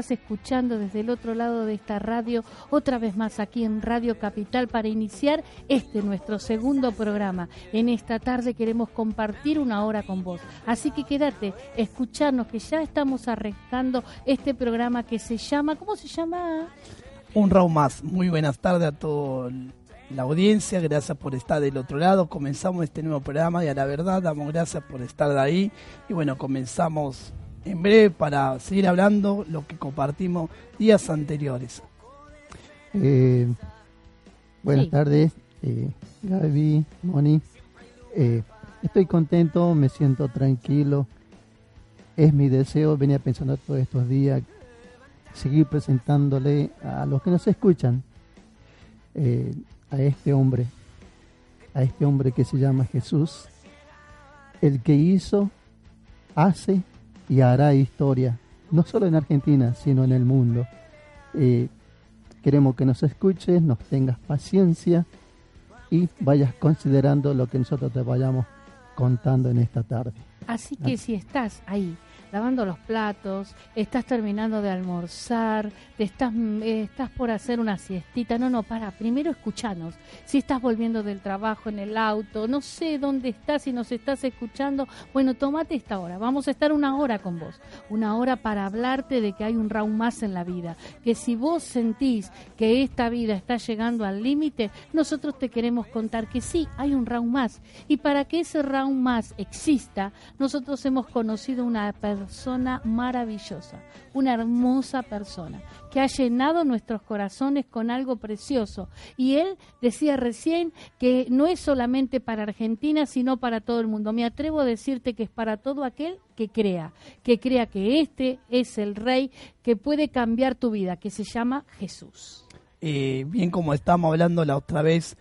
Estás escuchando desde el otro lado de esta radio, otra vez más aquí en Radio Capital para iniciar este nuestro segundo programa. En esta tarde queremos compartir una hora con vos. Así que quédate, escucharnos que ya estamos arrancando este programa que se llama, ¿cómo se llama? Un round más. Muy buenas tardes a toda la audiencia, gracias por estar del otro lado. Comenzamos este nuevo programa y a la verdad damos gracias por estar ahí. Y bueno, comenzamos en breve para seguir hablando lo que compartimos días anteriores. Eh, buenas tardes, eh, Gaby, Moni. Eh, estoy contento, me siento tranquilo. Es mi deseo, venía pensando todos estos días, seguir presentándole a los que nos escuchan eh, a este hombre, a este hombre que se llama Jesús, el que hizo, hace y hará historia, no solo en Argentina, sino en el mundo. Eh, queremos que nos escuches, nos tengas paciencia y vayas considerando lo que nosotros te vayamos contando en esta tarde. Así que si estás ahí lavando los platos, estás terminando de almorzar, te estás, eh, estás por hacer una siestita. No, no, para, primero escuchanos. Si estás volviendo del trabajo en el auto, no sé dónde estás, si nos estás escuchando, bueno, tómate esta hora. Vamos a estar una hora con vos. Una hora para hablarte de que hay un round más en la vida. Que si vos sentís que esta vida está llegando al límite, nosotros te queremos contar que sí, hay un round más. Y para que ese round más exista, nosotros hemos conocido una persona persona maravillosa, una hermosa persona que ha llenado nuestros corazones con algo precioso. Y él decía recién que no es solamente para Argentina, sino para todo el mundo. Me atrevo a decirte que es para todo aquel que crea, que crea que este es el rey que puede cambiar tu vida, que se llama Jesús. Eh, bien como estamos hablando la otra vez,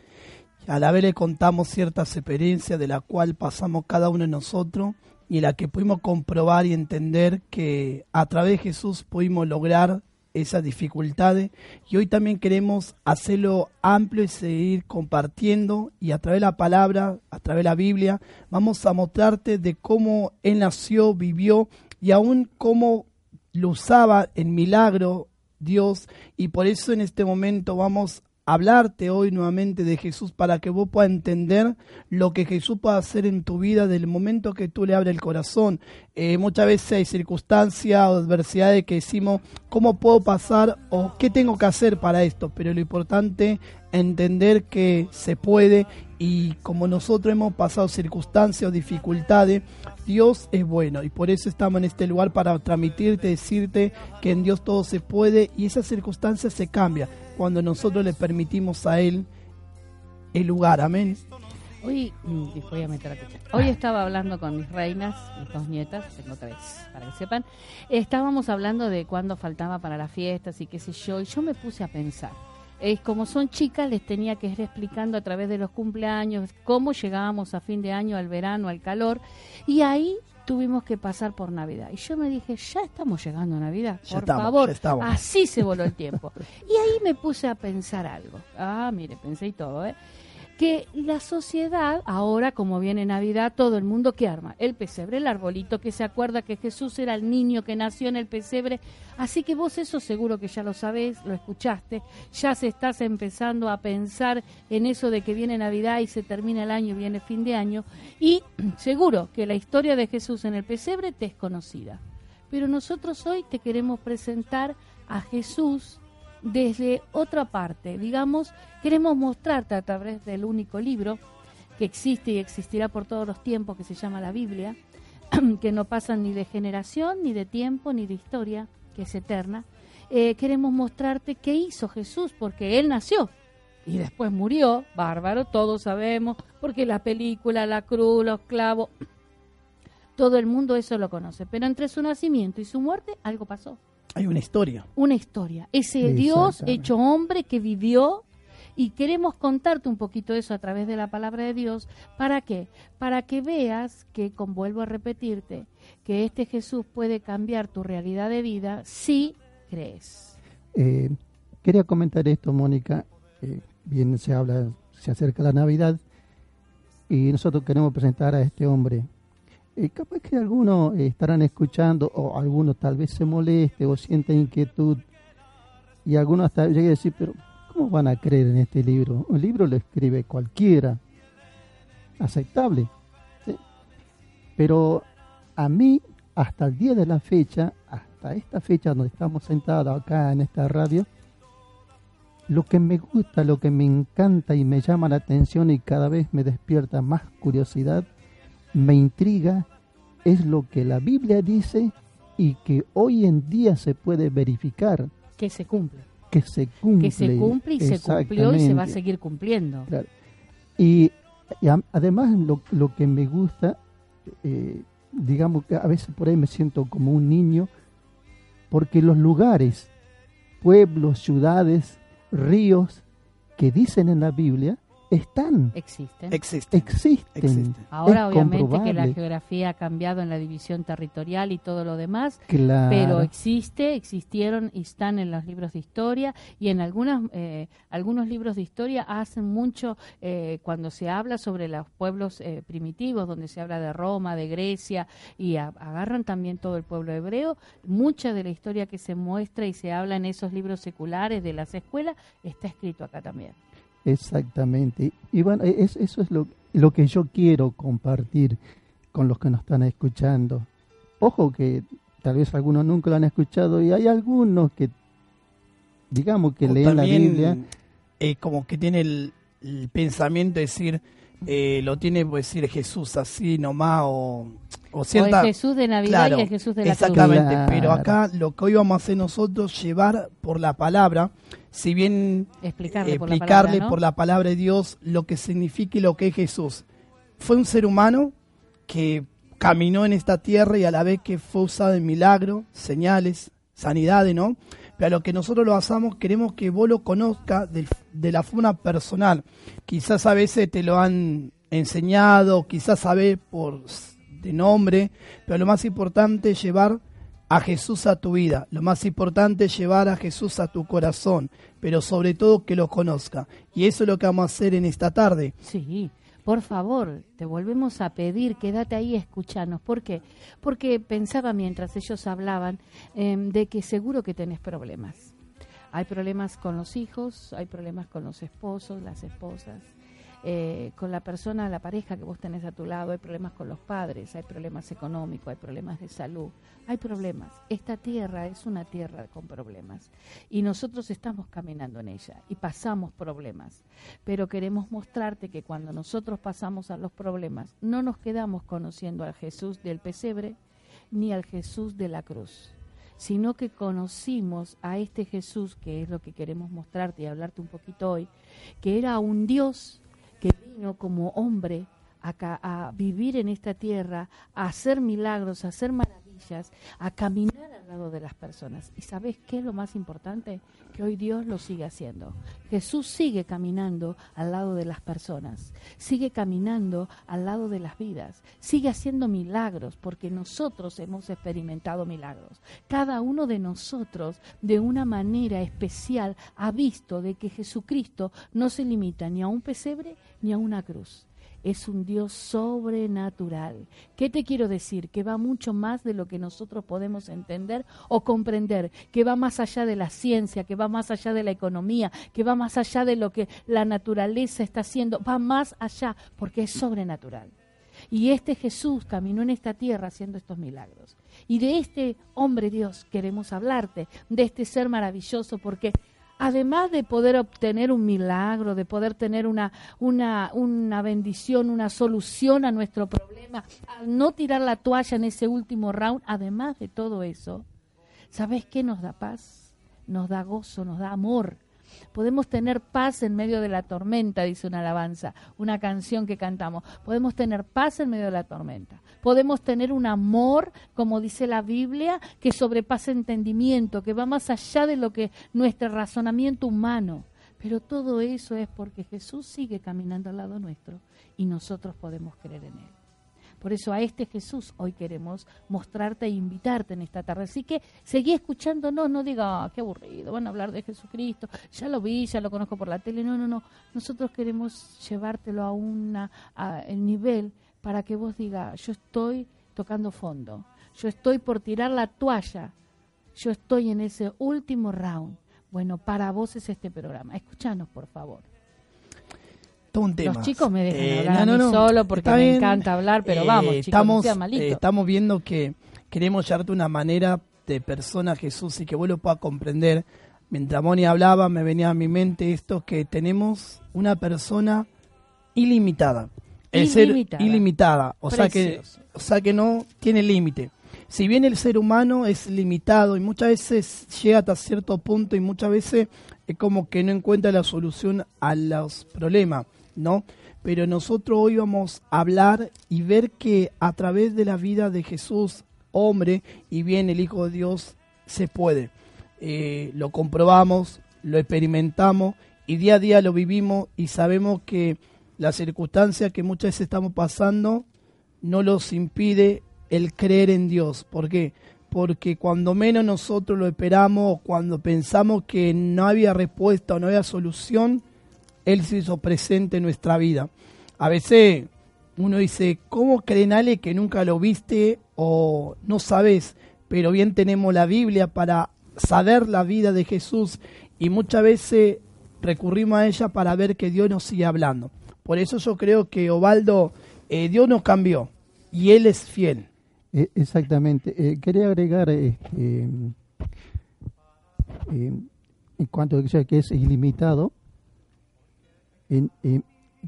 a la vez le contamos ciertas experiencias de la cual pasamos cada uno de nosotros y la que pudimos comprobar y entender que a través de Jesús pudimos lograr esas dificultades. Y hoy también queremos hacerlo amplio y seguir compartiendo y a través de la palabra, a través de la Biblia, vamos a mostrarte de cómo Él nació, vivió y aún cómo lo usaba en milagro Dios. Y por eso en este momento vamos hablarte hoy nuevamente de Jesús para que vos puedas entender lo que Jesús puede hacer en tu vida del momento que tú le abres el corazón. Eh, muchas veces hay circunstancias o adversidades que decimos, ¿cómo puedo pasar o qué tengo que hacer para esto? Pero lo importante entender que se puede y como nosotros hemos pasado circunstancias dificultades, Dios es bueno y por eso estamos en este lugar para transmitirte, decirte que en Dios todo se puede y esas circunstancias se cambian cuando nosotros le permitimos a Él el lugar. Amén. Hoy, mm, Hoy estaba hablando con mis reinas, mis dos nietas, tengo tres, para que sepan. Estábamos hablando de cuándo faltaba para las fiestas y qué sé yo, y yo me puse a pensar. Es como son chicas, les tenía que ir explicando a través de los cumpleaños cómo llegábamos a fin de año, al verano, al calor. Y ahí tuvimos que pasar por Navidad. Y yo me dije, ya estamos llegando a Navidad, por favor. Así se voló el tiempo. y ahí me puse a pensar algo. Ah, mire, pensé y todo, ¿eh? Que la sociedad, ahora como viene Navidad, todo el mundo que arma el pesebre, el arbolito, que se acuerda que Jesús era el niño que nació en el pesebre, así que vos eso seguro que ya lo sabés, lo escuchaste, ya se estás empezando a pensar en eso de que viene Navidad y se termina el año, viene fin de año, y seguro que la historia de Jesús en el pesebre te es conocida. Pero nosotros hoy te queremos presentar a Jesús desde otra parte. Digamos, queremos mostrarte a través del único libro que existe y existirá por todos los tiempos, que se llama la Biblia, que no pasa ni de generación, ni de tiempo, ni de historia, que es eterna. Eh, queremos mostrarte qué hizo Jesús, porque Él nació y después murió, bárbaro, todos sabemos, porque la película, la cruz, los clavos, todo el mundo eso lo conoce. Pero entre su nacimiento y su muerte algo pasó. Hay una historia. Una historia. Ese Dios hecho hombre que vivió y queremos contarte un poquito eso a través de la palabra de Dios. ¿Para qué? Para que veas que, como vuelvo a repetirte, que este Jesús puede cambiar tu realidad de vida si crees. Eh, quería comentar esto, Mónica. Eh, bien se habla, se acerca la Navidad y nosotros queremos presentar a este hombre eh, capaz que algunos estarán escuchando o algunos tal vez se moleste o sienten inquietud y algunos hasta lleguen a decir, pero ¿cómo van a creer en este libro? Un libro lo escribe cualquiera, aceptable. Pero a mí, hasta el día de la fecha, hasta esta fecha donde estamos sentados acá en esta radio, lo que me gusta, lo que me encanta y me llama la atención y cada vez me despierta más curiosidad me intriga es lo que la Biblia dice y que hoy en día se puede verificar. Que se cumple. Que se cumple. Que se cumple y se cumplió y se va a seguir cumpliendo. Y, además lo, lo, que me gusta, eh, digamos que a veces por ahí me siento como un niño, porque los lugares, pueblos, ciudades, ríos que dicen en la Biblia, están. Existen. Existen. Existen. Ahora, obviamente, que la geografía ha cambiado en la división territorial y todo lo demás, pero existe, existieron y están en los libros de historia y en algunas, eh, algunos libros de historia hacen mucho eh, cuando se habla sobre los pueblos eh, primitivos, donde se habla de Roma, de Grecia y agarran también todo el pueblo hebreo. Mucha de la historia que se muestra y se habla en esos libros seculares de las escuelas está escrito acá también. Exactamente. Y bueno, e-, eso es lo, lo que yo quiero compartir con los que nos están escuchando. Ojo que tal vez algunos nunca lo han escuchado y hay algunos que, digamos, que leen la Biblia. Eh, como que tiene el, pensamiento de decir, eh, lo tiene pues decir Jesús así nomás o, o cierta... Jesús de Navidad y el Jesús de la Exactamente, pero acá lo que hoy vamos a hacer nosotros llevar por la palabra si bien explicarle, explicarle por, la palabra, de Dios lo que significa y lo que es Jesús. Fue un ser humano que caminó en esta tierra y a la vez que fue usado en milagros, señales, sanidades, ¿no? Pero a lo que nosotros lo basamos, queremos que vos lo conozcas de, de, la forma personal. Quizás a veces te lo han enseñado, quizás sabés por de nombre, pero lo más importante es llevar a Jesús a tu vida. Lo más importante es llevar a Jesús a tu corazón, pero sobre todo que lo conozca. Y eso es lo que vamos a hacer en esta tarde. Sí, por favor, te volvemos a pedir, quédate ahí, escuchanos. ¿Por qué? Porque pensaba mientras ellos hablaban em, de que seguro que tenés problemas. Hay problemas con los hijos, hay problemas con los esposos, las esposas, eh, con la persona, la pareja que vos tenés a tu lado, hay problemas con los padres, hay problemas económicos, hay problemas de salud, hay problemas. Esta tierra es una tierra con problemas y nosotros estamos caminando en ella y pasamos problemas, pero queremos mostrarte que cuando nosotros pasamos a los problemas no nos quedamos conociendo al Jesús del pesebre ni al Jesús de la cruz sino que conocimos a este Jesús, que es lo que queremos mostrarte y hablarte un poquito hoy, que era un Dios que vino como hombre a, a vivir en esta tierra, a hacer milagros, a hacer maravillas, a caminar al lado de las personas. ¿Y sabes qué es lo más importante? Que hoy Dios lo sigue haciendo. Jesús sigue caminando al lado de las personas, sigue caminando al lado de las vidas, sigue haciendo milagros, porque nosotros hemos experimentado milagros. Cada uno de nosotros, de una manera especial, ha visto de que Jesucristo no se limita ni a un pesebre ni a una cruz. Es un Dios sobrenatural. ¿Qué te quiero decir? Que va mucho más de lo que nosotros podemos entender o comprender, que va más allá de la ciencia, que va más allá de la economía, que va más allá de lo que la naturaleza está haciendo, va más allá porque es sobrenatural. Y este Jesús caminó en esta tierra haciendo estos milagros. Y de este hombre Dios queremos hablarte, de este ser maravilloso, porque además de poder obtener un milagro, de poder tener una, una, una bendición, una solución a nuestro problema, al no tirar la toalla en ese último round, además de todo eso, ¿sabes qué nos da paz? Nos da gozo, nos da amor Podemos tener paz en medio de la tormenta, dice una alabanza, una canción que cantamos. Podemos tener paz en medio de la tormenta. Podemos tener un amor, como dice la Biblia, que sobrepasa entendimiento, que va más allá de lo que nuestro razonamiento humano. Pero todo eso es porque Jesús sigue caminando al lado nuestro y nosotros podemos creer en Él. Por eso a este Jesús hoy queremos mostrarte e invitarte en esta tarde. Así que seguí escuchándonos, no diga, ah, qué aburrido, van a hablar de Jesucristo, ya lo vi, ya lo conozco por la tele. No, no, no. Nosotros queremos llevártelo a un nivel para que vos digas, yo estoy tocando fondo, yo estoy por tirar la toalla, yo estoy en ese último round. Bueno, para vos es este programa. Escuchanos, por favor. Los chicos me dejan eh, hablar solo porque me encanta hablar, pero vamos, chicos, estamos, eh, estamos viendo que queremos llevarte una manera de persona Jesús y que vos lo puedas comprender. Mientras Moni hablaba, me venía a mi mente esto que tenemos una persona ilimitada. El ilimitada. ser ilimitada, o sea que o sea que no tiene límite. Si bien el ser humano es limitado y muchas veces llega hasta cierto punto y muchas veces es como que no encuentra la solución a los problemas. ¿No? Pero nosotros hoy vamos a hablar y ver que a través de la vida de Jesús, hombre, y bien el Hijo de Dios, se puede. Eh, lo comprobamos, lo experimentamos y día a día lo vivimos y sabemos que las circunstancias que muchas veces estamos pasando no nos impide el creer en Dios. ¿Por qué? Porque cuando menos nosotros lo esperamos, cuando pensamos que no había respuesta o no había solución, él se hizo presente en nuestra vida. A veces uno dice, ¿cómo creen Ale que nunca lo viste o no sabes? Pero bien tenemos la Biblia para saber la vida de Jesús y muchas veces recurrimos a ella para ver que Dios nos sigue hablando. Por eso yo creo que Ovaldo, eh, Dios nos cambió y Él es fiel. Eh, exactamente. Eh, quería agregar este, en cuanto a que es ilimitado, en,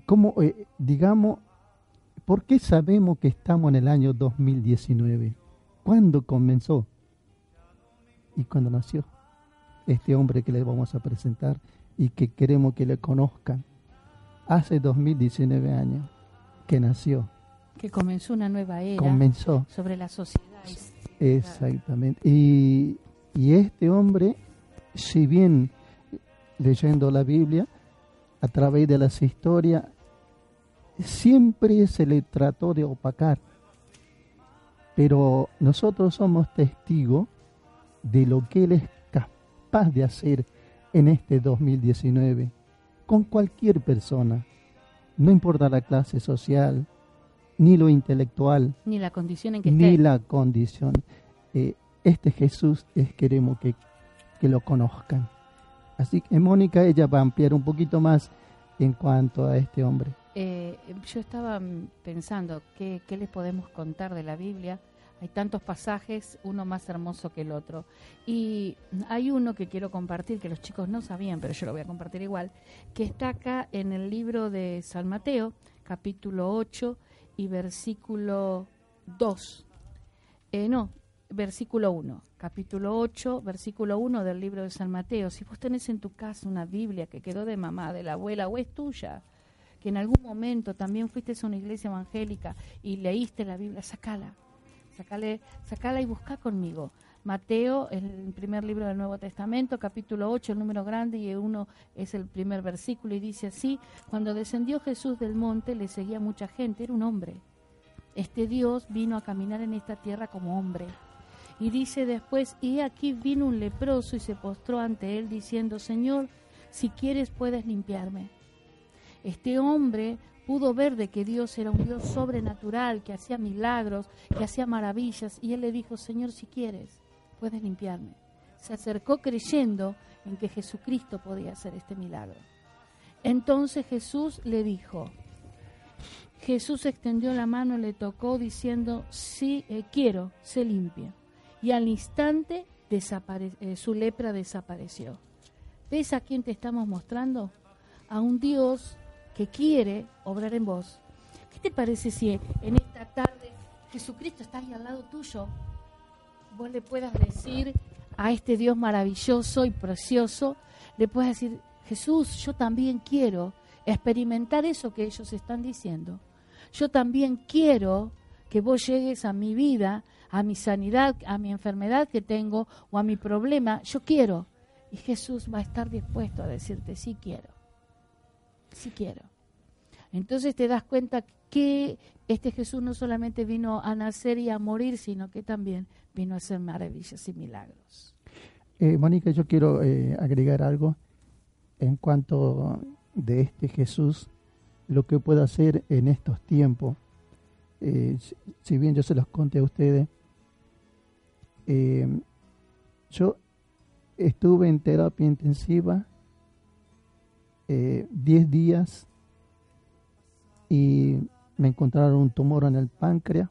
¿cómo, eh, digamos, por qué sabemos que estamos en el año 2019? ¿Cuándo comenzó? Y cuándo nació este hombre que le vamos a presentar y que queremos que le conozcan. Hace 2019 años que nació. Que comenzó una nueva era. Comenzó. Sobre la sociedad. Exactamente. Y, y este hombre, si bien leyendo la Biblia, a través de las historias, siempre se le trató de opacar. Pero nosotros somos testigos de lo que Él es capaz de hacer en este 2019 con cualquier persona. No importa la clase social, ni lo intelectual, ni la condición en que ni la condición. Eh, este Jesús es queremos que, que lo conozcan. Así que Mónica, ella va a ampliar un poquito más en cuanto a este hombre. Eh, yo estaba mm, pensando ¿qué, qué les podemos contar de la Biblia. Hay tantos pasajes, uno más hermoso que el otro. Y hay uno que quiero compartir, que los chicos no sabían, pero yo lo voy a compartir igual, que está acá en el libro de San Mateo, capítulo 8 y versículo 2. Eh, no, versículo 1, capítulo 8, versículo 1 del libro de San Mateo. Si vos tenés en tu casa una Biblia que quedó de mamá, de la abuela o es tuya, que en algún momento también fuiste a una iglesia evangélica y leíste la Biblia, sacala, sacale, sacala y busca conmigo. Mateo, el primer libro del Nuevo Testamento, capítulo 8, el número grande y uno es el primer versículo y dice así, cuando descendió Jesús del monte le seguía mucha gente, era un hombre. Este Dios vino a caminar en esta tierra como hombre y dice después, y aquí vino un leproso y se postró ante él diciendo, Señor, si quieres puedes limpiarme. Este hombre pudo ver de que Dios era un Dios sobrenatural, que hacía milagros, que hacía maravillas, y él le dijo, Señor, si quieres, puedes limpiarme. Se acercó creyendo en que Jesucristo podía hacer este milagro. Entonces Jesús le dijo, Jesús extendió la mano y le tocó diciendo, sí, eh, quiero, se limpia. Y al instante eh, su lepra desapareció. ¿Ves a quién te estamos mostrando? A un Dios que quiere obrar en vos. ¿Qué te parece si en esta tarde Jesucristo está ahí al lado tuyo? Vos le puedas decir a este Dios maravilloso y precioso, le puedes decir, Jesús, yo también quiero experimentar eso que ellos están diciendo. Yo también quiero que vos llegues a mi vida, a mi sanidad, a mi enfermedad que tengo o a mi problema. Yo quiero. Y Jesús va a estar dispuesto a decirte, sí quiero. Sí quiero. Entonces te das cuenta que este Jesús no solamente vino a nacer y a morir, sino que también vino a hacer maravillas y milagros. Eh, Mónica, yo quiero eh, agregar algo en cuanto de este Jesús, lo que puede hacer en estos tiempos. Eh, si bien yo se los conté a ustedes, eh, yo estuve en terapia intensiva 10 eh, días y me encontraron un tumor en el páncreas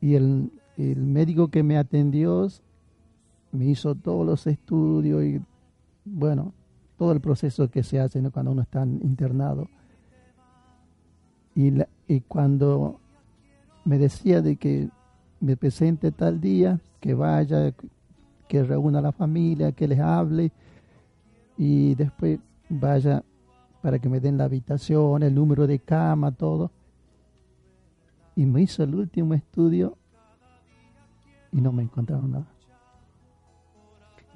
y el, el médico que me atendió me hizo todos los estudios y bueno, todo el proceso que se hace cuando uno está internado. Y, y cuando me decía de que me presente tal día, que vaya, que reúna a la familia, que les hable y después vaya para que me den la habitación, el número de cama, todo. Y me hizo el último estudio y no me encontraron nada.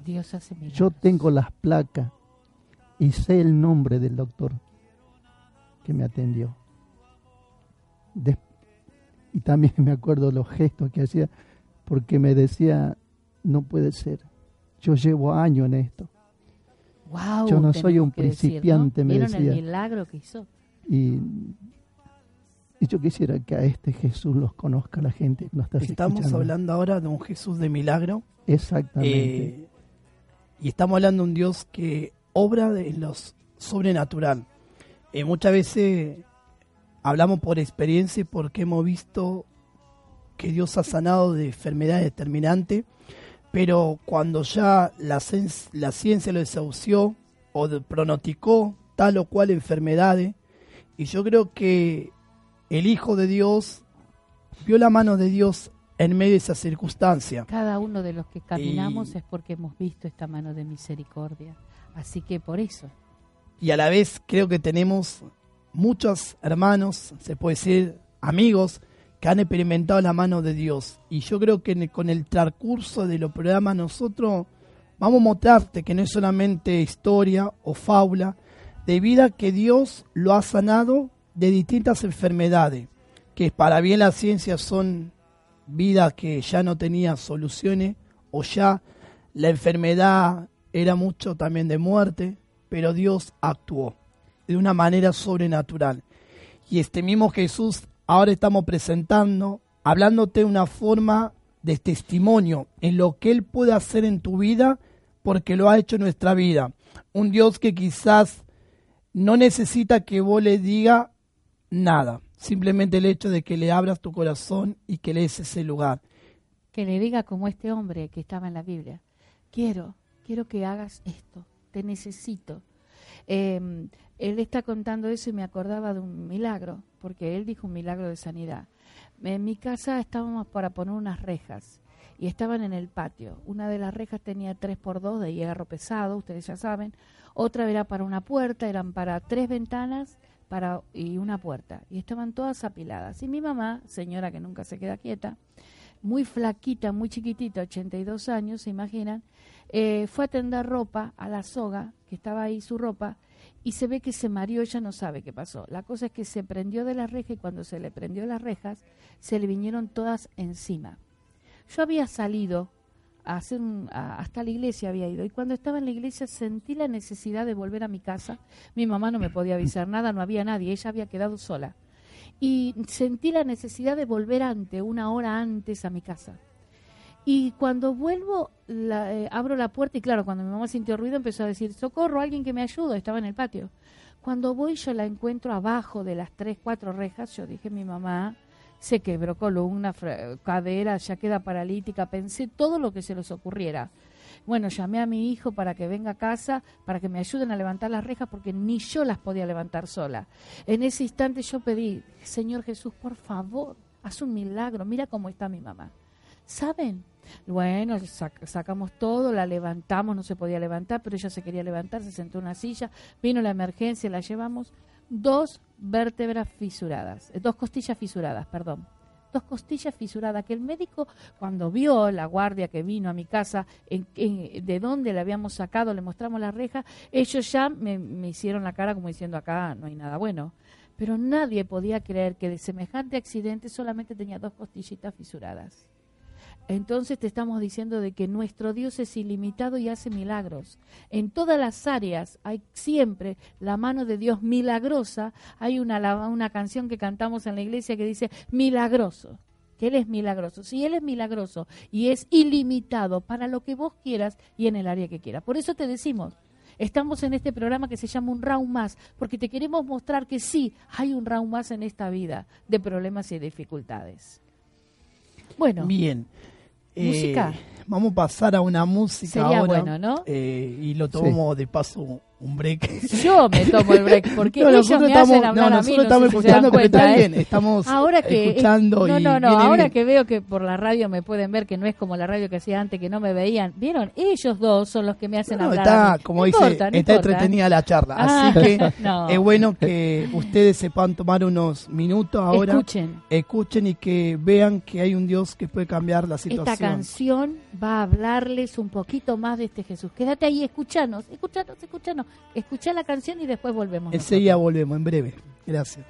Dios hace Yo tengo las placas y sé el nombre del doctor que me atendió. Y también me acuerdo los gestos que hacía porque me decía, no puede ser, yo llevo años en esto. Wow, yo no soy un principiante, me decía. el milagro que hizo? Y, y, yo quisiera que a este Jesús los conozca la gente que está Estamos hablando ahora de un Jesús de milagro. Exactamente. Eh, y estamos hablando de un Dios que obra de lo sobrenatural. Eh, muchas veces hablamos por experiencia porque hemos visto que Dios ha sanado de enfermedades determinantes, pero cuando ya la, la ciencia lo desahució o pronosticó tal o cual enfermedades, y yo creo que el Hijo de Dios vio la mano de Dios en medio de esa circunstancia. Cada uno de los que caminamos es porque hemos visto esta mano de misericordia. Así que por eso. Y a la vez creo que tenemos muchos hermanos, se puede decir amigos, que han experimentado la mano de Dios. Y yo creo que con el transcurso de los programas nosotros vamos a mostrarte que no es solamente historia o fábula, de vida que Dios lo ha sanado de distintas enfermedades, que para bien la ciencia son vida que ya no tenía soluciones o ya la enfermedad era mucho también de muerte, pero Dios actuó de una manera sobrenatural. Y este mismo Jesús ahora estamos presentando, hablándote una forma de testimonio en lo que Él puede hacer en tu vida, porque lo ha hecho en nuestra vida. Un Dios que quizás no necesita que vos le diga nada, Simplemente el hecho de que le abras tu corazón y que le des ese lugar. Que le diga como este hombre que estaba en la Biblia, quiero, quiero que hagas esto, te necesito. Em, él está contando eso y me acordaba de un milagro, porque él dijo un milagro de sanidad. En mi casa estábamos para poner unas rejas y estaban en el patio. Una de las rejas tenía 3 por 2 de hierro pesado, ustedes ya saben. Otra era para una puerta, eran para tres ventanas y una puerta. Y estaban todas apiladas. Y mi mamá, señora que nunca se queda quieta, muy flaquita, muy chiquitita, 82 años, se imaginan, eh, fue a tender ropa a la soga, que estaba ahí su ropa, y se ve que se mareó, ella no sabe qué pasó. La cosa es que se prendió de la reja y cuando se le prendió las rejas, se le vinieron todas encima. Yo había salido a hacer hasta la iglesia había ido y cuando estaba en la iglesia sentí la necesidad de volver a mi casa. Mi mamá no me podía avisar nada, no había nadie, ella había quedado sola. Y sentí la necesidad de volver antes, una hora antes a mi casa. Y cuando vuelvo, eh, abro la puerta y claro, cuando mi mamá sintió ruido empezó a decir, socorro, alguien que me ayude, estaba en el patio. Cuando voy yo la encuentro abajo de las tres, cuatro rejas, yo dije, mi mamá se quebró columna, cadera, ya queda paralítica, pensé todo lo que se les ocurriera. Bueno, llamé a mi hijo para que venga a casa, para que me ayuden a levantar las rejas, porque ni yo las podía levantar sola. En ese instante yo pedí, Señor Jesús, por favor, haz un milagro, mira cómo está mi mamá. ¿Saben? Bueno, sacamos todo, la levantamos, no se podía levantar, pero ella se quería levantar, se sentó en una silla, vino la emergencia, la llevamos. Dos vértebras fisuradas, eh, dos costillas fisuradas, perdón. Dos costillas fisuradas, que el médico cuando vio la guardia que vino a mi casa, en, de dónde le habíamos sacado, le mostramos la reja, ellos ya me, me hicieron la cara como diciendo acá no hay nada bueno. Pero nadie podía creer que de semejante accidente solamente tenía dos costillitas fisuradas. Entonces te estamos diciendo de que nuestro Dios es ilimitado y hace milagros. En todas las áreas hay siempre la mano de Dios milagrosa. Hay una, una canción que cantamos en la iglesia que dice milagroso, que Él es milagroso. Si Él es milagroso y es ilimitado para lo que vos quieras y en el área que quieras. Por eso te decimos, Estamos en este programa que se llama Un Round Más, porque te queremos mostrar que sí, hay un round más en esta vida de problemas y dificultades. Bueno. Bien. Música. Eh, vamos a pasar a una música Sería ahora. bueno, ¿no? Eh, y lo tomo de paso un break. Yo me tomo el break porque ellos me estamos, hacen hablar no, a mí, nosotros estamos escuchando, pero está ¿eh? bien, estamos ahora que, escuchando no, y no, no, viene ahora bien. que veo que por la radio me pueden ver que no es como la radio que hacía antes que no me veían, vieron, ellos dos son los que me hacen No, hablar. está, como No dice, importa, no está importa. entretenida la charla, Ah, así que no. es bueno que ustedes sepan tomar unos minutos ahora, Escuchen. escuchen y que vean que hay un Dios que puede cambiar la Esta situación. canción va a hablarles un poquito más de este Jesús. Quédate ahí, escuchanos, escuchanos, escuchanos. Escucha la canción y después volvemos. Enseguida volvemos, en breve. Gracias.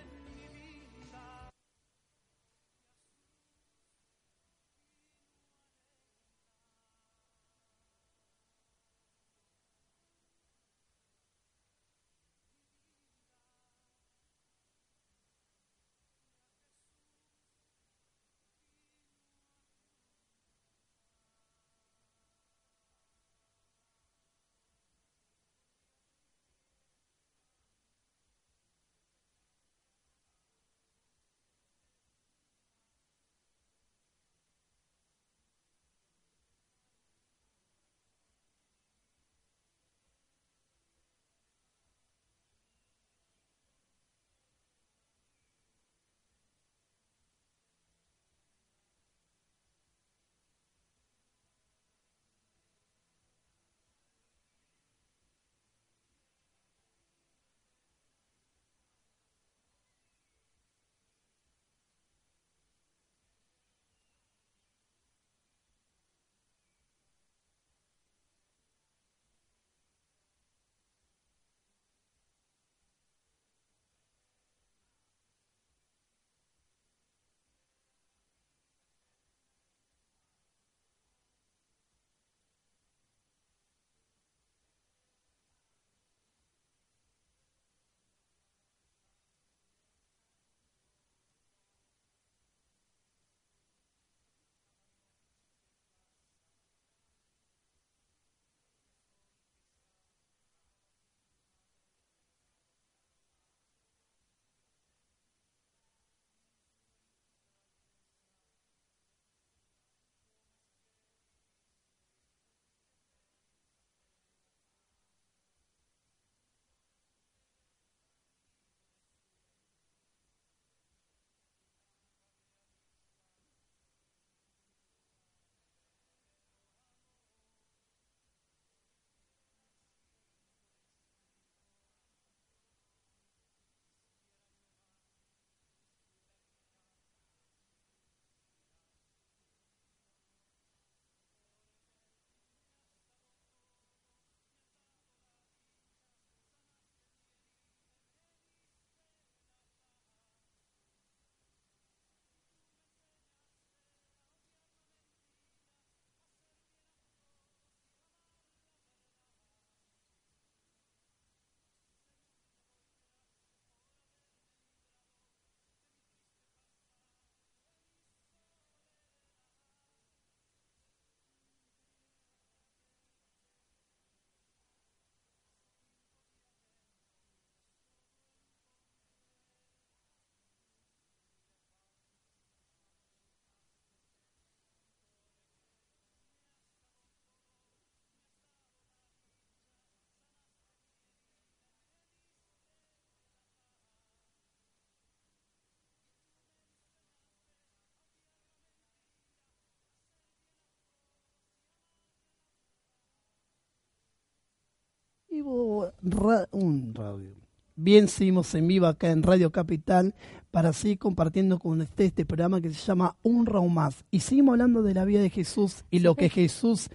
Un radio. Bien, seguimos en vivo acá en Radio Capital para seguir compartiendo con usted este programa que se llama Un Raúl Más. Y seguimos hablando de la vida de Jesús y lo que Jesús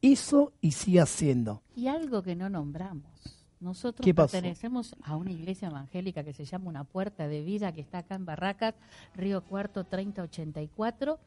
hizo y sigue haciendo. Y algo que no nombramos. Nosotros pertenecemos a una iglesia evangélica que se llama Una Puerta de Vida, que está acá en Barracas, Río Cuarto 3084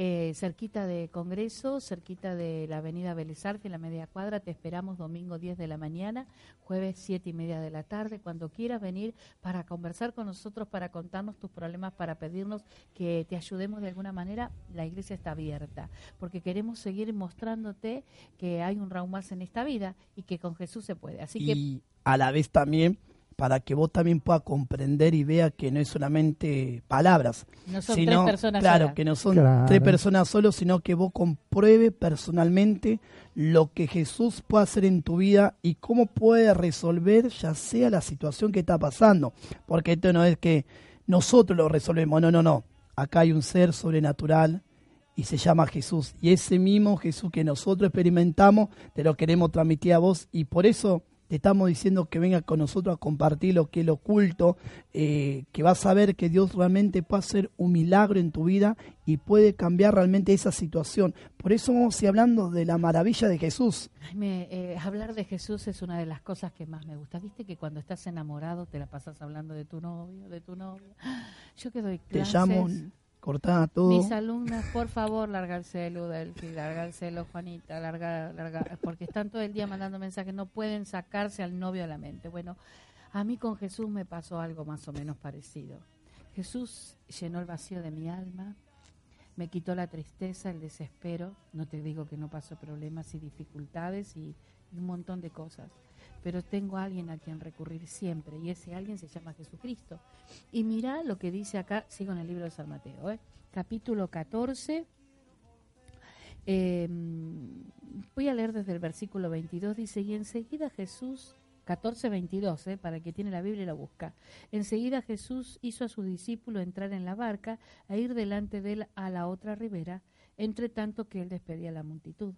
eh, cerquita de Congreso, cerquita de la Avenida Belezarfe, la media cuadra. Te esperamos domingo 10 de la mañana, jueves 7 y media de la tarde, cuando quieras venir para conversar con nosotros, para contarnos tus problemas, para pedirnos que te ayudemos de alguna manera. La iglesia está abierta, porque queremos seguir mostrándote que hay un raúl más en esta vida y que con Jesús se puede. Así y a la vez también para que vos también puedas comprender y vea que no es solamente palabras. No son sino, tres personas Claro, que no son tres personas solo, sino que vos compruebe personalmente lo que Jesús puede hacer en tu vida y cómo puede resolver ya sea la situación que está pasando. Porque esto no es que nosotros lo resolvemos, no, no, no. Acá hay un ser sobrenatural y se llama Jesús. Y ese mismo Jesús que nosotros experimentamos, te lo queremos transmitir a vos y por eso te estamos diciendo que venga con nosotros a compartir lo que es lo oculto, eh, que vas a ver que Dios realmente puede hacer un milagro en tu vida y puede cambiar realmente esa situación. Por eso vamos a ir hablando de la maravilla de Jesús. Eh, hablar de Jesús es una de las cosas que más me gusta. Viste que cuando estás enamorado te la pasas hablando de tu novio, de tu novio. Yo que doy clases, Te llamo Mis alumnas, por favor, larga el celu, Delphi, larga el celu, Juanita, larga, larga, porque están todo el día mandando mensajes, no pueden sacarse al novio de la mente. Bueno, a mí con Jesús me pasó algo más o menos parecido. Jesús llenó el vacío de mi alma, me quitó la tristeza, el desespero, no te digo que no pasó problemas y dificultades y un montón de cosas pero tengo a alguien a quien recurrir siempre y ese alguien se llama Jesucristo. Y mira lo que dice acá, sigo en el libro de San Mateo, ¿eh? capítulo 14. Em, voy a leer desde el versículo 22, dice, y enseguida Jesús, 14, 22, ¿eh? para el que tiene la Biblia y la busca, enseguida Jesús hizo a su discípulo entrar en la barca e ir delante de él a la otra ribera, entre tanto que él despedía a la multitud.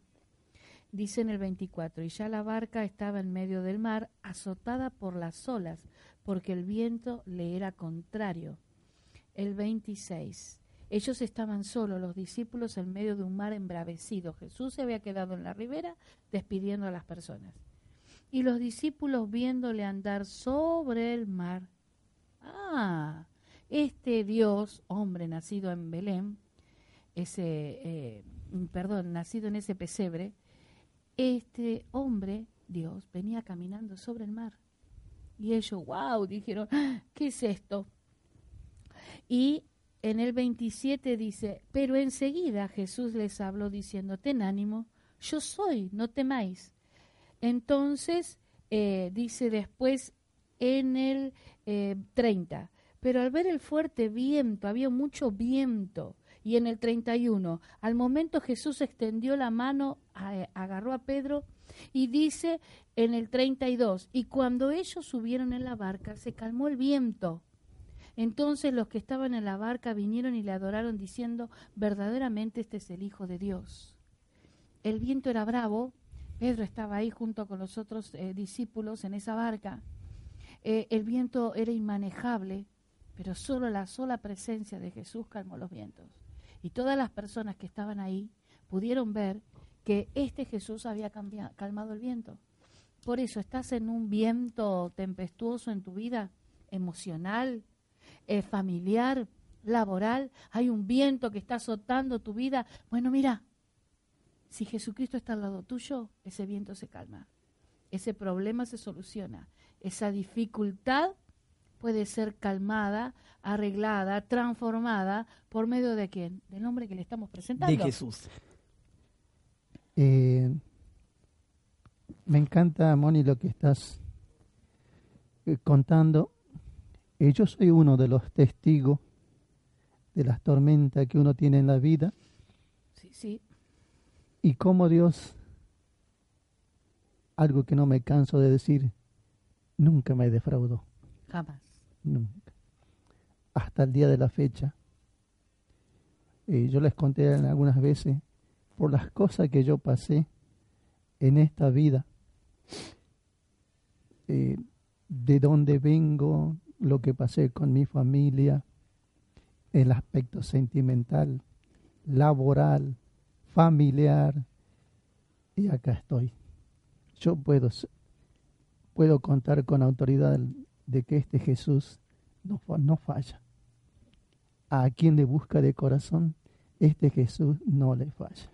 Dice en el 24, y ya la barca estaba en medio del mar, azotada por las olas, porque el viento le era contrario. El 26, ellos estaban solos, los discípulos en medio de un mar embravecido. Jesús se había quedado en la ribera despidiendo a las personas. Y los discípulos viéndole andar sobre el mar. Ah, este Dios, hombre nacido en Belén, ese, eh, perdón, nacido en ese pesebre, este hombre, Dios, venía caminando sobre el mar. Y ellos, wow, dijeron, ah, ¿qué es esto? Y en el 27 dice, pero enseguida Jesús les habló diciendo, ten ánimo, yo soy, no temáis. Entonces, eh, dice después en el 30, eh, pero al ver el fuerte viento, había mucho viento, y en el 31, al momento Jesús extendió la mano, agarró a Pedro y dice en el 32, y cuando ellos subieron en la barca, se calmó el viento. Entonces los que estaban en la barca vinieron y le adoraron diciendo, verdaderamente este es el Hijo de Dios. El viento era bravo, Pedro estaba ahí junto con los otros eh, discípulos en esa barca. Eh, el viento era inmanejable, pero solo la sola presencia de Jesús calmó los vientos. Y todas las personas que estaban ahí pudieron ver que este Jesús había calmado el viento. Por eso estás en un viento tempestuoso en tu vida emocional, eh, familiar, laboral. Hay un viento que está azotando tu vida. Bueno, mira, si Jesucristo está al lado tuyo, ese viento se calma. Ese problema se soluciona. Esa dificultad puede ser calmada, arreglada, transformada por medio de quién? Del nombre que le estamos presentando. De Jesús. Eh, me encanta, Moni, lo que estás eh, contando. Eh, yo soy uno de los testigos de las tormentas que uno tiene en la vida. Sí, sí. Y cómo Dios, algo que no me canso de decir, nunca me defraudó. Jamás. Nunca. Hasta el día de la fecha. Eh, yo les conté algunas veces por las cosas que yo pasé en esta vida. eh, de dónde vengo, lo que pasé con mi familia, el aspecto sentimental, laboral, familiar, y acá estoy. Yo puedo, puedo contar con autoridad de que este Jesús no, no falla. A quien le busca de corazón, este Jesús no le falla.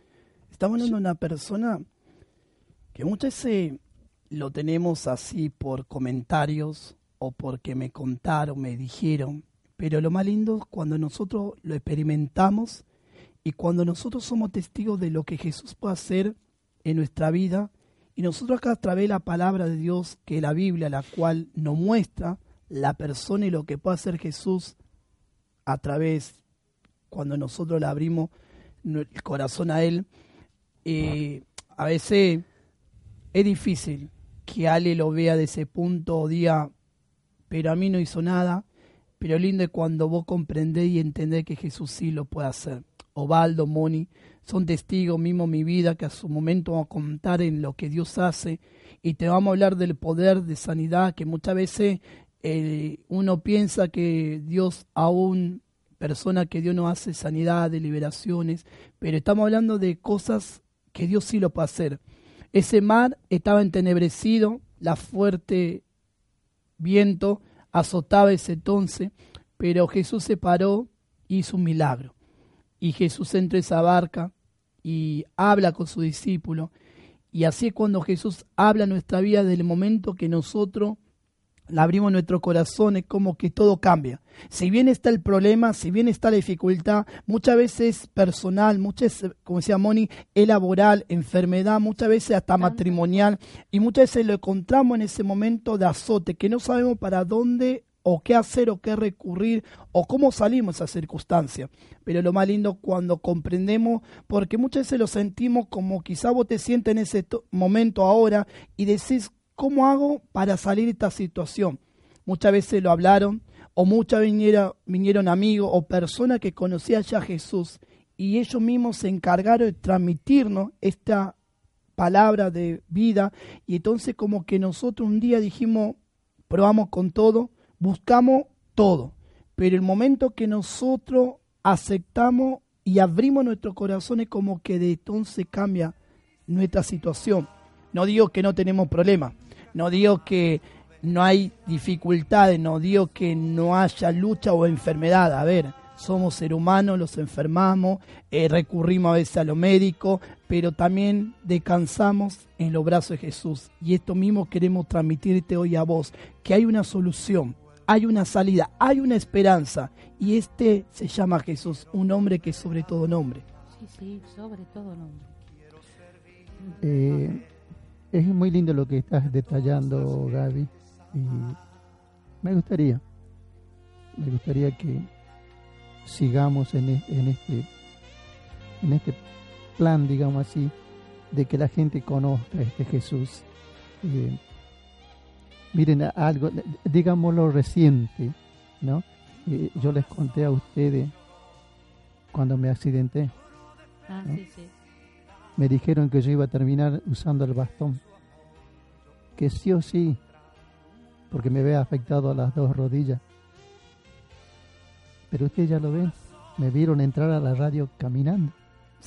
Estamos hablando de una persona que muchas veces lo tenemos así por comentarios o porque me contaron, me dijeron, pero lo más lindo es cuando nosotros lo experimentamos y cuando nosotros somos testigos de lo que Jesús puede hacer en nuestra vida y nosotros acá a través de la palabra de Dios, que es la Biblia, la cual nos muestra la persona y lo que puede hacer Jesús a través, cuando nosotros le abrimos el corazón a Él, eh, a veces es difícil que Ale lo vea de ese punto o diga, pero a mí no hizo nada, pero lindo es cuando vos comprendés y entendés que Jesús sí lo puede hacer. Ovaldo, Moni, son testigos mismo mi vida que a su momento vamos a contar en lo que Dios hace y te vamos a hablar del poder de sanidad que muchas veces eh, uno piensa que Dios aún persona que Dios no hace sanidad, de liberaciones, pero estamos hablando de cosas que Dios sí lo puede hacer. Ese mar estaba entenebrecido, la fuerte viento azotaba ese entonces, pero Jesús se paró, hizo un milagro. Y Jesús entra en esa barca y habla con su discípulo. Y así es cuando Jesús habla nuestra vida del momento que nosotros la abrimos nuestro corazón, es como que todo cambia. Si bien está el problema, si bien está la dificultad, muchas veces personal, muchas veces, como decía Moni, es laboral, enfermedad, muchas veces hasta matrimonial, y muchas veces lo encontramos en ese momento de azote, que no sabemos para dónde o qué hacer o qué recurrir o cómo salimos a esa circunstancia. Pero lo más lindo cuando comprendemos, porque muchas veces lo sentimos como quizá vos te sientes en ese momento ahora y decís, ¿cómo hago para salir de esta situación? Muchas veces lo hablaron, o muchas vinieron, vinieron amigos o personas que conocían ya a Jesús, y ellos mismos se encargaron de transmitirnos esta palabra de vida, y entonces como que nosotros un día dijimos, probamos con todo, buscamos todo, pero el momento que nosotros aceptamos y abrimos nuestro corazón es como que de entonces cambia nuestra situación. No digo que no tenemos problemas, no digo que no hay dificultades, no digo que no haya lucha o enfermedad. A ver, somos seres humanos, los enfermamos, eh, recurrimos a veces a lo médico, pero también descansamos en los brazos de Jesús. Y esto mismo queremos transmitirte hoy a vos, que hay una solución, hay una salida, hay una esperanza. Y este se llama Jesús, un hombre que es sobre todo nombre. Sí, sí, sobre todo nombre. Eh, es muy lindo lo que estás detallando, Gaby. Y me gustaría, me gustaría que sigamos en, este, en este plan, digamos así, de que la gente conozca a este Jesús. Eh, miren, algo, digámoslo reciente, ¿no? Eh, yo les conté a ustedes cuando me accidenté. Ah, sí, sí. Me dijeron que yo iba a terminar usando el bastón que sí o sí, porque me ve afectado a las dos rodillas. Pero ustedes ya lo ven, me vieron entrar a la radio caminando.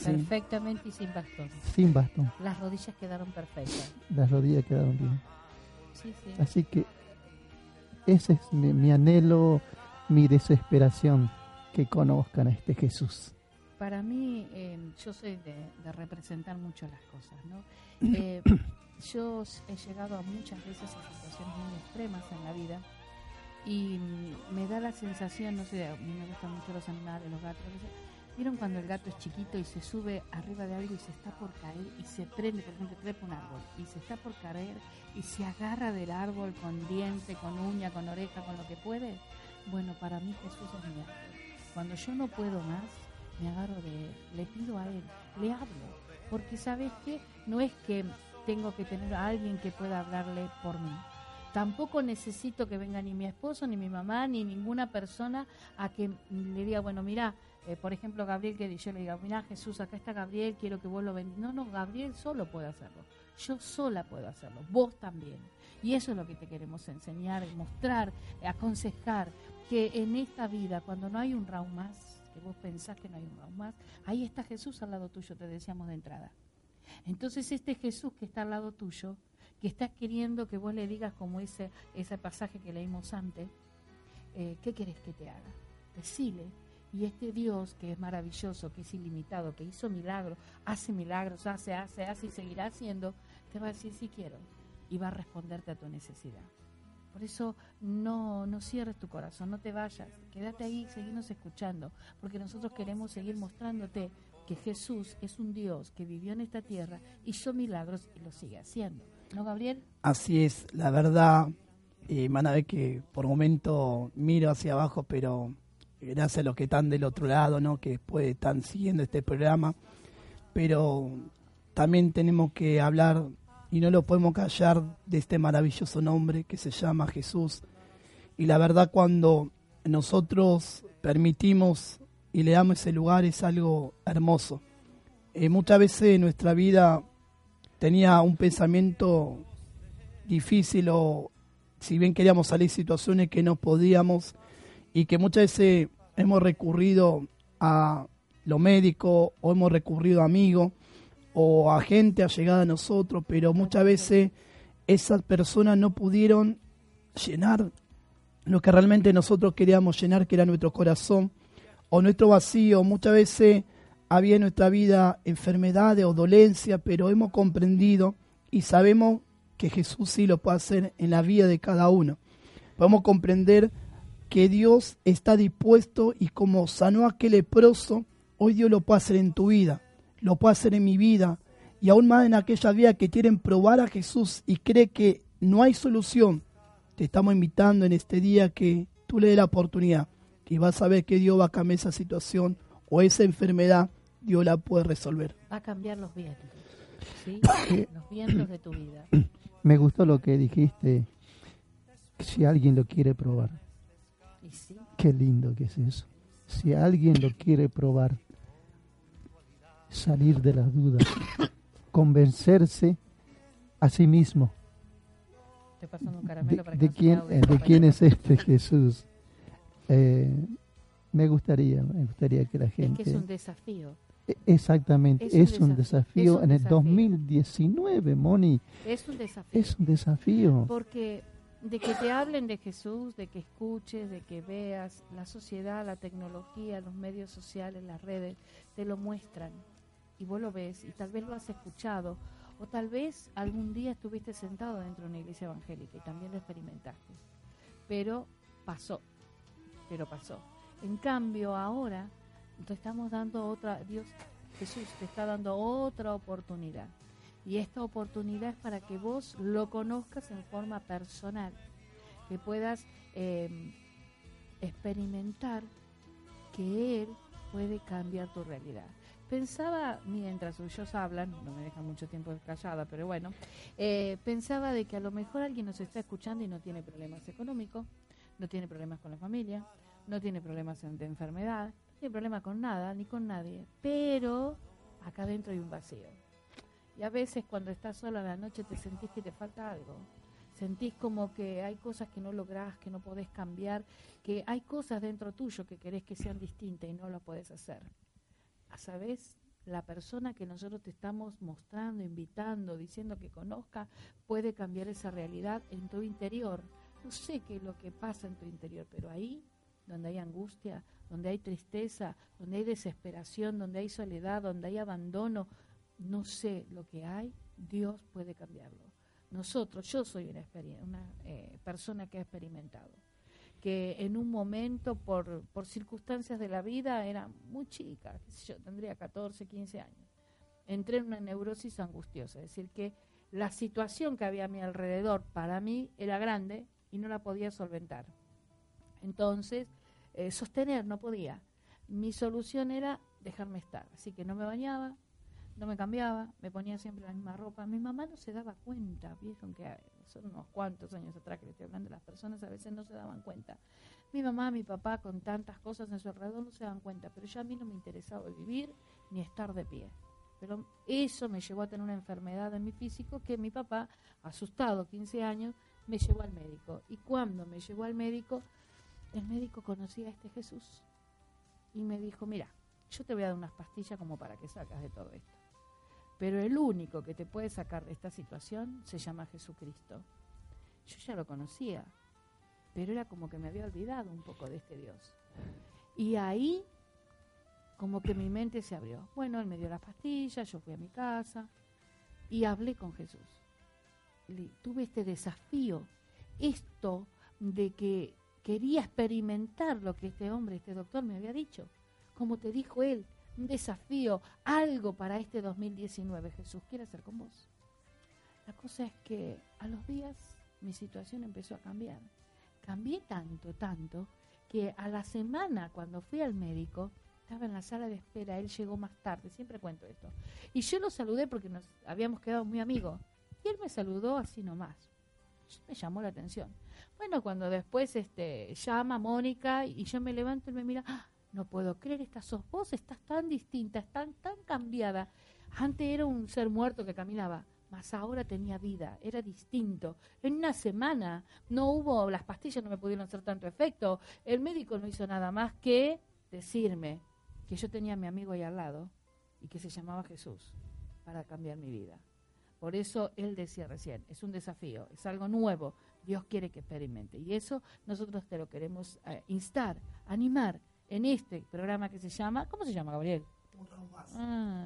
Perfectamente y sin bastón. Sin bastón. Las rodillas quedaron perfectas. Las rodillas quedaron bien. Así que ese es mi, anhelo, mi desesperación, que conozcan a este Jesús. Para mí, eh, yo soy de, representar mucho las cosas, ¿no? Eh, yo he llegado a muchas veces a situaciones muy extremas en la vida y me da la sensación, no sé, a mí me gustan mucho los animales, los gatos, ¿vieron cuando el gato es chiquito y se sube arriba de algo y se está por caer y se prende, por ejemplo, trepa un árbol y se está por caer y se agarra del árbol con diente, con uña, con oreja, con lo que puede? Bueno, para mí Jesús es mi Cuando yo no puedo más, me agarro de él, le pido a él, le hablo, porque sabes que no es que tengo que tener a alguien que pueda hablarle por mí. Tampoco necesito que venga ni mi esposo, ni mi mamá, ni ninguna persona a que le diga, bueno, mira, eh, por ejemplo, Gabriel, que yo le diga, mira, Jesús, acá está Gabriel, quiero que vos lo bendigas. No, no, Gabriel solo puede hacerlo. Yo sola puedo hacerlo, vos también. Y eso es lo que te queremos enseñar, mostrar, aconsejar, que en esta vida, cuando no hay un round más, que vos pensás que no hay un round más, ahí está Jesús al lado tuyo, te decíamos de entrada. Entonces este Jesús que está al lado tuyo, que está queriendo que vos le digas como ese, ese pasaje que leímos antes, eh, ¿qué querés que te haga? Decile. Y este Dios que es maravilloso, que es ilimitado, que hizo milagros, hace milagros, hace, hace, hace y seguirá haciendo, te va a decir sí quiero y va a responderte a tu necesidad. Por eso no, no cierres tu corazón, no te vayas, quédate ahí, seguimos escuchando, porque nosotros queremos seguir mostrándote que Jesús es un Dios que vivió en esta tierra, hizo milagros y lo sigue haciendo. ¿No, Gabriel? Así es, la verdad, eh, van que por momento miro hacia abajo, pero gracias a los que están del otro lado, ¿no? que después están siguiendo este programa, pero también tenemos que hablar y no lo podemos callar de este maravilloso nombre que se llama Jesús. Y la verdad cuando nosotros permitimos y le damos ese lugar es algo hermoso. Eh, muchas veces en nuestra vida tenía un pensamiento difícil o si bien queríamos salir situaciones que no podíamos y que muchas veces hemos recurrido a lo médico o hemos recurrido a amigos o a gente allegada a nosotros, pero muchas veces esas personas no pudieron llenar lo que realmente nosotros queríamos llenar, que era nuestro corazón o nuestro vacío. Muchas veces había en nuestra vida enfermedades o dolencias, pero hemos comprendido y sabemos que Jesús sí lo puede hacer en la vida de cada uno. Podemos comprender que Dios está dispuesto y como sanó a aquel leproso, hoy Dios lo puede hacer en tu vida lo puedo hacer en mi vida y aún más en aquella vida que quieren probar a Jesús y cree que no hay solución. Te estamos invitando en este día que tú le des la oportunidad y vas a ver que Dios va a cambiar esa situación o esa enfermedad, Dios la puede resolver. Va a cambiar los vientos, ¿sí? los vientos de tu vida. Me gustó lo que dijiste, si alguien lo quiere probar. Qué lindo que es eso. Si alguien lo quiere probar, salir de las dudas, convencerse a sí mismo. De, quién, eh, de quién es este Jesús. Eh, me gustaría, me gustaría que la gente... Es que es un desafío. E, exactamente, es un, desafío, en el 2019, Moni. Es un desafío. Es un desafío. Porque de que te hablen de Jesús, de que escuches, de que veas, la sociedad, la tecnología, los medios sociales, las redes, te lo muestran y vos lo ves y tal vez lo has escuchado o tal vez algún día estuviste sentado dentro de una iglesia evangélica y también lo experimentaste. Pero pasó, pero pasó. En cambio ahora te estamos dando otra, Dios Jesús te está dando otra oportunidad. Y esta oportunidad es para que vos lo conozcas en forma personal, que puedas em, experimentar que Él puede cambiar tu realidad. Pensaba, mientras ellos hablan, no me dejan mucho tiempo callada, pero bueno, eh, pensaba de que a lo mejor alguien nos está escuchando y no tiene problemas económicos, no tiene problemas con la familia, no tiene problemas de enfermedad, no tiene problemas con nada, ni con nadie, pero acá adentro hay un vacío. Y a veces cuando estás sola a la noche te sentís que te falta algo. Sentís como que hay cosas que no lográs, que no podés cambiar, que hay cosas dentro tuyo que querés que sean distintas y no lo podés hacer a sabes la persona que nosotros te estamos mostrando, invitando, diciendo que conozca, puede cambiar esa realidad en tu interior. No sé qué es lo que pasa en tu interior, pero ahí donde hay angustia, donde hay tristeza, donde hay desesperación, donde hay soledad, donde hay abandono, no sé lo que hay, Dios puede cambiarlo. Nosotros, yo soy una, eh, persona que ha experimentado que en un momento, por, por circunstancias de la vida, era muy chica, yo tendría 14, 15 años. Entré en una neurosis angustiosa, es decir, que la situación que había a mi alrededor para mí era grande y no la podía solventar. Entonces, eh, sostener no podía. Mi solución era dejarme estar, así que no me bañaba, no me cambiaba, me ponía siempre la misma ropa. Mi mamá no se daba cuenta, vieron que son unos cuantos años atrás que le estoy hablando, las personas a veces no se daban cuenta. Mi mamá, mi papá, con tantas cosas en su alrededor no se daban cuenta, pero ya a mí no me interesaba vivir ni estar de pie. Pero eso me llevó a tener una enfermedad en mi físico que mi papá, asustado, 15 años, me llevó al médico. Y cuando me llevó al médico, el médico conocía a este Jesús y me dijo, mira, yo te voy a dar unas pastillas como para que sacas de todo esto. Pero el único que te puede sacar de esta situación se llama Jesucristo. Yo ya lo conocía, pero era como que me había olvidado un poco de este Dios. Y ahí, como que mi mente se abrió. Bueno, él me dio las pastillas, yo fui a mi casa y hablé con Jesús. tuve este desafío, esto de que quería experimentar lo que este hombre, este doctor me había dicho. Como te dijo él, un desafío, algo para este 2019. Jesús quiere hacer con vos. La cosa es que a los días mi situación empezó a cambiar. Cambié tanto, tanto, que a la semana cuando fui al médico, estaba en la sala de espera, él llegó más tarde, siempre cuento esto. Y yo lo saludé porque nos habíamos quedado muy amigos. Y él me saludó así nomás. Me llamó la atención. Bueno, cuando después este, llama Mónica y yo me levanto, y me mira, ¡Ah! No puedo creer, esta sos vos, estás tan distinta, tan, tan cambiada. Antes era un ser muerto que caminaba, mas ahora tenía vida, era distinto. En una semana no hubo, las pastillas no me pudieron hacer tanto efecto, el médico no hizo nada más que decirme que yo tenía a mi amigo ahí al lado y que se llamaba Jesús para cambiar mi vida. Por eso él decía recién, es un desafío, es algo nuevo, Dios quiere que experimente. Y eso nosotros te lo queremos eh, instar, animar en este programa que se llama, ¿cómo se llama, Gabriel? Ah.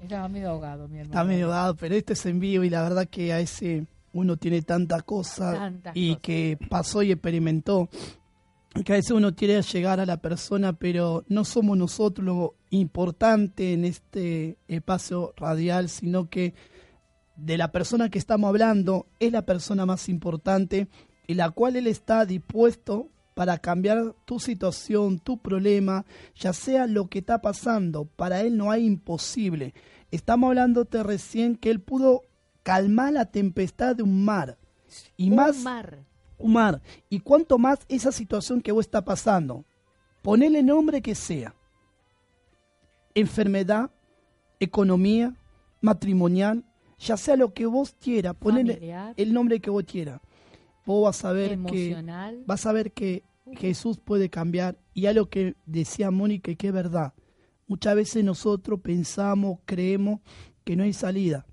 Estaba medio ahogado, mi hermano. Está medio ahogado, pero este es en vivo y la verdad que a ese uno tiene tanta cosa y que pasó y experimentó que a veces uno quiere llegar a la persona, pero no somos nosotros lo importante en este espacio radial, sino que de la persona que estamos hablando es la persona más importante y la cual él está dispuesto para cambiar tu situación, tu problema, ya sea lo que está pasando, para él no hay imposible. Estamos hablándote recién que él pudo calmar la tempestad de un mar. Y un más mar mar. Y cuanto más esa situación que vos está pasando, ponele nombre que sea. Enfermedad, economía, matrimonial, ya sea lo que vos quiera, ponele el nombre que vos quiera. Vos vas a ver que vas a ver que Jesús puede cambiar y a lo que decía Mónica que es verdad. Muchas veces nosotros pensamos, creemos que no hay salida,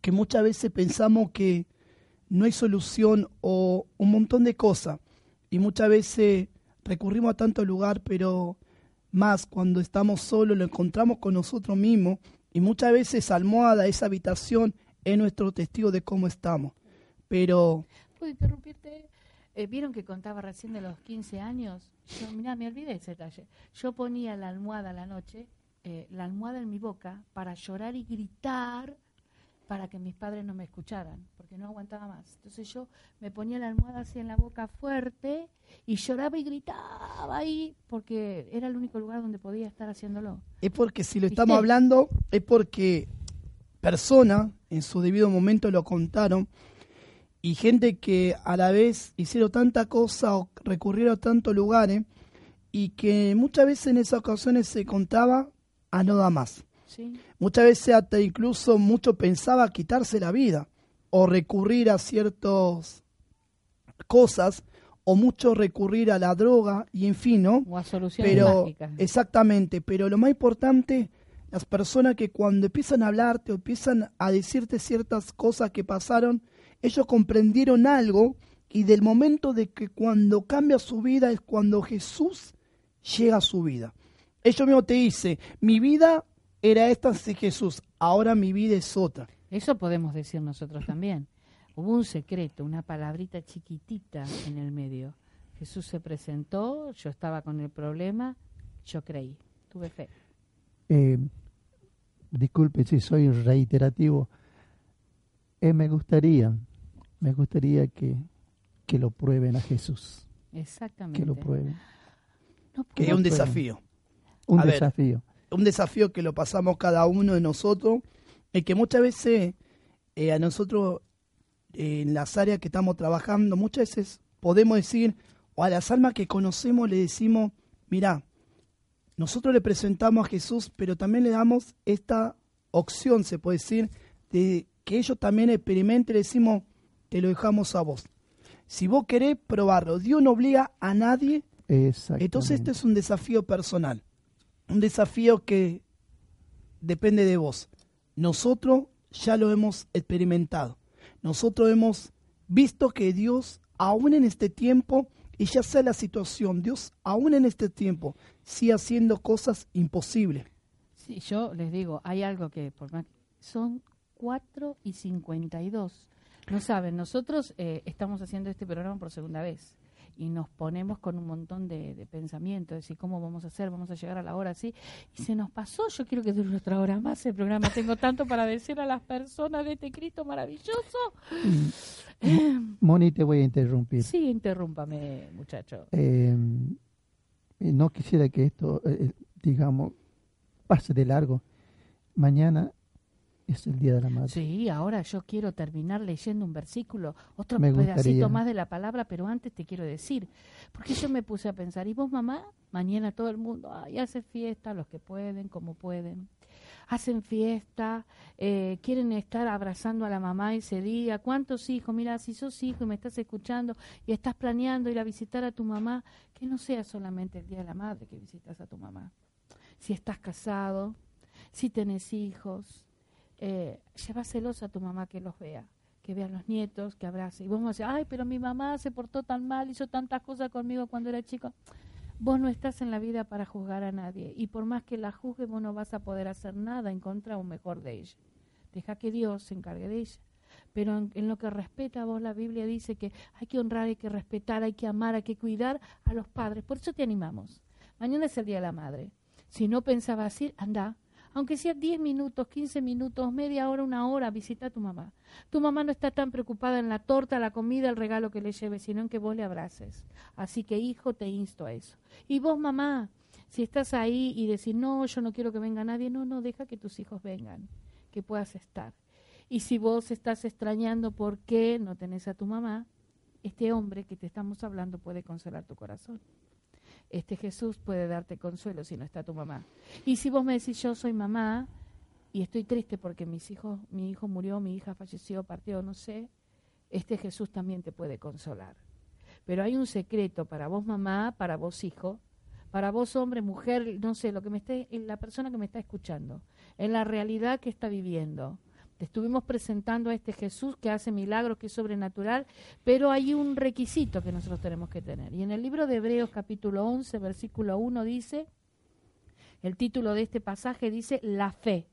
que muchas veces pensamos que no hay solución o un montón de cosas. Y muchas veces recurrimos a tanto lugar, pero más cuando estamos solos lo encontramos con nosotros mismos y muchas veces almohada, esa habitación, es nuestro testigo de cómo estamos. Pero... ¿Puedo interrumpirte? Eh, ¿Vieron que contaba recién de los 15 años? Yo, mirá, me olvidé ese detalle. Yo ponía la almohada a la noche, eh, la almohada en mi boca, para llorar y gritar para que mis padres no me escucharan, porque no aguantaba más. Entonces yo me ponía la almohada así en la boca fuerte y lloraba y gritaba ahí, porque era el único lugar donde podía estar haciéndolo. Es porque si lo estamos hablando, es porque personas en su debido momento lo contaron y gente que a la vez hicieron tanta cosa o recurrieron a tantos lugares y que muchas veces en esas ocasiones se contaba a no da más. Muchas veces hasta incluso mucho pensaba quitarse la vida o recurrir a ciertas cosas o mucho recurrir a la droga y en fin, ¿no? O a soluciones pero, Exactamente, pero lo más importante, las personas que cuando empiezan a hablarte o empiezan a decirte ciertas cosas que pasaron, ellos comprendieron algo y del momento de que cuando cambia su vida es cuando Jesús llega a su vida. Ellos mismo te dice, mi vida era esta sí Jesús, ahora mi vida es otra. Eso podemos decir nosotros también. Hubo un secreto, una palabrita chiquitita en el medio. Jesús se presentó, yo estaba con el problema, yo creí, tuve fe. Eh, disculpe si soy reiterativo. Eh, me gustaría, me gustaría que, que lo prueben a Jesús. Exactamente. Que lo prueben. que es un desafío. Un desafío un desafío que lo pasamos cada uno de nosotros, es que muchas veces eh, a nosotros en las áreas que estamos trabajando, muchas veces podemos decir, o a las almas que conocemos le decimos, mira, nosotros le presentamos a Jesús, pero también le damos esta opción, se puede decir, de que ellos también experimenten, le decimos, te lo dejamos a vos. Si vos querés probarlo, Dios no obliga a nadie. Entonces este es un desafío personal, un desafío que depende de vos. Nosotros ya lo hemos experimentado. Nosotros hemos visto que Dios, aún en este tiempo, y ya sea la situación, Dios, aún en este tiempo, sigue haciendo cosas imposibles. Sí, yo les digo, hay algo que por más son 4 y 52. No saben, nosotros eh, estamos haciendo este programa por segunda vez y nos ponemos con un montón de, de pensamientos, decir cómo vamos a hacer, vamos a llegar a la hora así, y se nos pasó, yo quiero que dure otra hora más el programa, tengo tanto para decir a las personas de este Cristo maravilloso. Mm. Moni, te voy a interrumpir. Sí, interrúmpame, muchacho. Eh, no quisiera que esto, eh, digamos, pase de largo. Mañana es el Día de la Madre. Sí, ahora yo quiero terminar leyendo un versículo, otro pedacito más de la palabra, pero antes te quiero decir, porque yo me puse a pensar, ¿y vos mamá? Mañana todo el mundo, ay, hace fiesta, los que pueden, como pueden. Hacen fiesta, eh, quieren estar abrazando a la mamá ese día. ¿Cuántos hijos? Mira, si sos hijo y me estás escuchando y estás planeando ir a visitar a tu mamá, que no sea solamente el Día de la Madre que visitas a tu mamá. Si estás casado, si tenés hijos, eh, celosa a tu mamá que los vea, que vea a los nietos, que abrace. Y vos me decís, ay, pero mi mamá se portó tan mal, hizo tantas cosas conmigo cuando era chico. Vos no estás en la vida para juzgar a nadie. Y por más que la juzgue, vos no vas a poder hacer nada en contra o mejor de ella. Deja que Dios se encargue de ella. Pero en, lo que respeta a vos, la Biblia dice que hay que honrar, hay que respetar, hay que amar, hay que cuidar a los padres. Por eso te animamos. Mañana es el Día de la Madre. Si no pensabas ir, anda, aunque sea 10 minutos, 15 minutos, media hora, una hora, visita a tu mamá. Tu mamá no está tan preocupada en la torta, la comida, el regalo que le lleves, sino en que vos le abraces. Así que, hijo, te insto a eso. Y vos, mamá, si estás ahí y decís, no, yo no quiero que venga nadie, no, no, deja que tus hijos vengan, que puedas estar. Y si vos estás extrañando por qué no tenés a tu mamá, este hombre que te estamos hablando puede consolar tu corazón este Jesús puede darte consuelo si no está tu mamá. Y si vos me decís, yo soy mamá y estoy triste porque mis hijos, mi hijo murió, mi hija falleció, partió, no sé, este Jesús también te puede consolar. Pero hay un secreto para vos mamá, para vos hijo, para vos hombre, mujer, no sé, lo que me esté, la persona que me está escuchando, en la realidad que está viviendo estuvimos presentando a este Jesús que hace milagros, que es sobrenatural, pero hay un requisito que nosotros tenemos que tener. Y en el libro de Hebreos capítulo 11, versículo 1 dice, el título de este pasaje dice, la fe.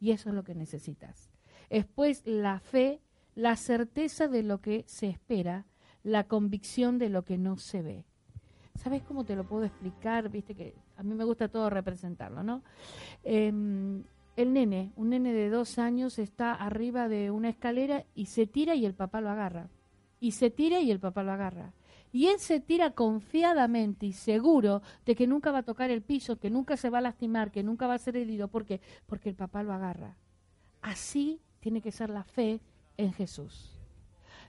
Y eso es lo que necesitas. Es pues la fe, la certeza de lo que se espera, la convicción de lo que no se ve. ¿Sabes cómo te lo puedo explicar? Viste que a mí me gusta todo representarlo, ¿no? Eh, el nene, un nene de dos años, está arriba de una escalera y se tira y el papá lo agarra. Y se tira y el papá lo agarra. Y él se tira confiadamente y seguro de que nunca va a tocar el piso, que nunca se va a lastimar, que nunca va a ser herido. ¿Por qué? Porque el papá lo agarra. Así tiene que ser la fe en Jesús.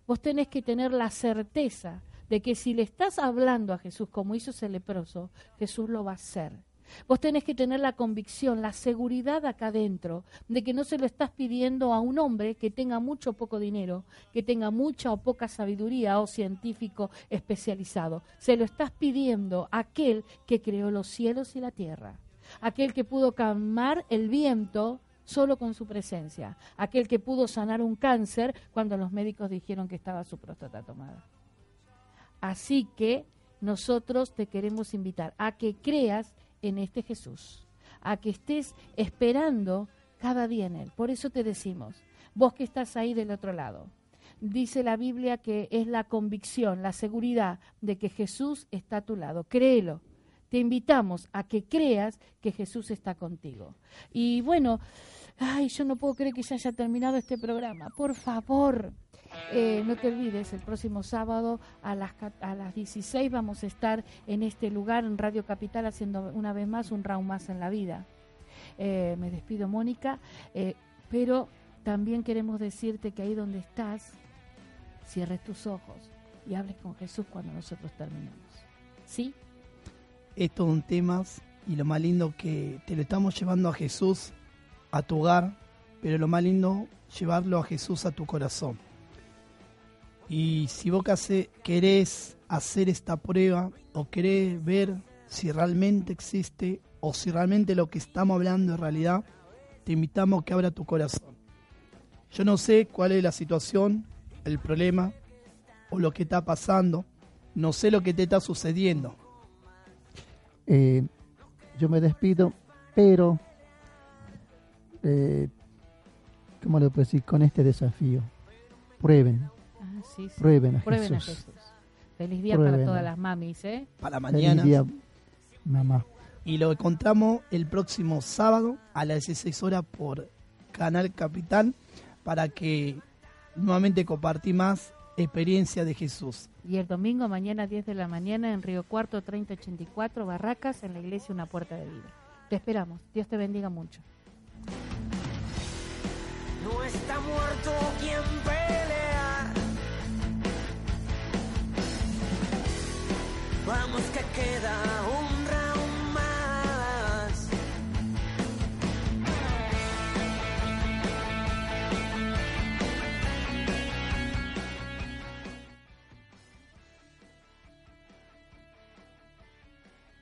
Vos tenés que tener la certeza de que si le estás hablando a Jesús como hizo ese leproso, Jesús lo va a hacer Vos tenés que tener la convicción, la seguridad acá adentro de que no se lo estás pidiendo a un hombre que tenga mucho o poco dinero, que tenga mucha o poca sabiduría o científico especializado. Se lo estás pidiendo a aquel que creó los cielos y la tierra, aquel que pudo calmar el viento solo con su presencia, aquel que pudo sanar un cáncer cuando los médicos dijeron que estaba su próstata tomada. Así que nosotros te queremos invitar a que creas en este Jesús, a que estés esperando cada día en Él. Por eso te decimos, vos que estás ahí del otro lado, dice la Biblia que es la convicción, la seguridad de que Jesús está a tu lado. Créelo. Te invitamos a que creas que Jesús está contigo. Y bueno, ay, yo no puedo creer que se haya terminado este programa. Por favor, eh, no te olvides, el próximo sábado a las, a las 16 vamos a estar en este lugar, en Radio Capital, haciendo una vez más un round más en la vida. Eh, me despido, Mónica, eh, pero también queremos decirte que ahí donde estás, cierres tus ojos y hables con Jesús cuando nosotros terminemos. ¿Sí? Estos son temas y lo más lindo que te lo estamos llevando a Jesús, a tu hogar, pero lo más lindo, llevarlo a Jesús a tu corazón. Y si vos querés hacer esta prueba o querés ver si realmente existe o si realmente lo que estamos hablando es realidad, te invitamos a que abra tu corazón. Yo no sé cuál es la situación, el problema o lo que está pasando, no sé lo que te está sucediendo. Eh, yo me despido, pero, eh, ¿cómo le puedo decir? Con este desafío, prueben, ah, prueben, a, Jesús. Feliz día para todas las mamis, ¿eh? Para mañana. Feliz día, mamá. Y lo encontramos el próximo sábado a las 16 horas por Canal Capitán para que nuevamente compartí más experiencia de Jesús. Y el domingo, mañana 10 de la mañana, en Río Cuarto 3084, Barracas, en la iglesia Una Puerta de Vida. Te esperamos. Dios te bendiga mucho. No está muerto quien pelea. Vamos que queda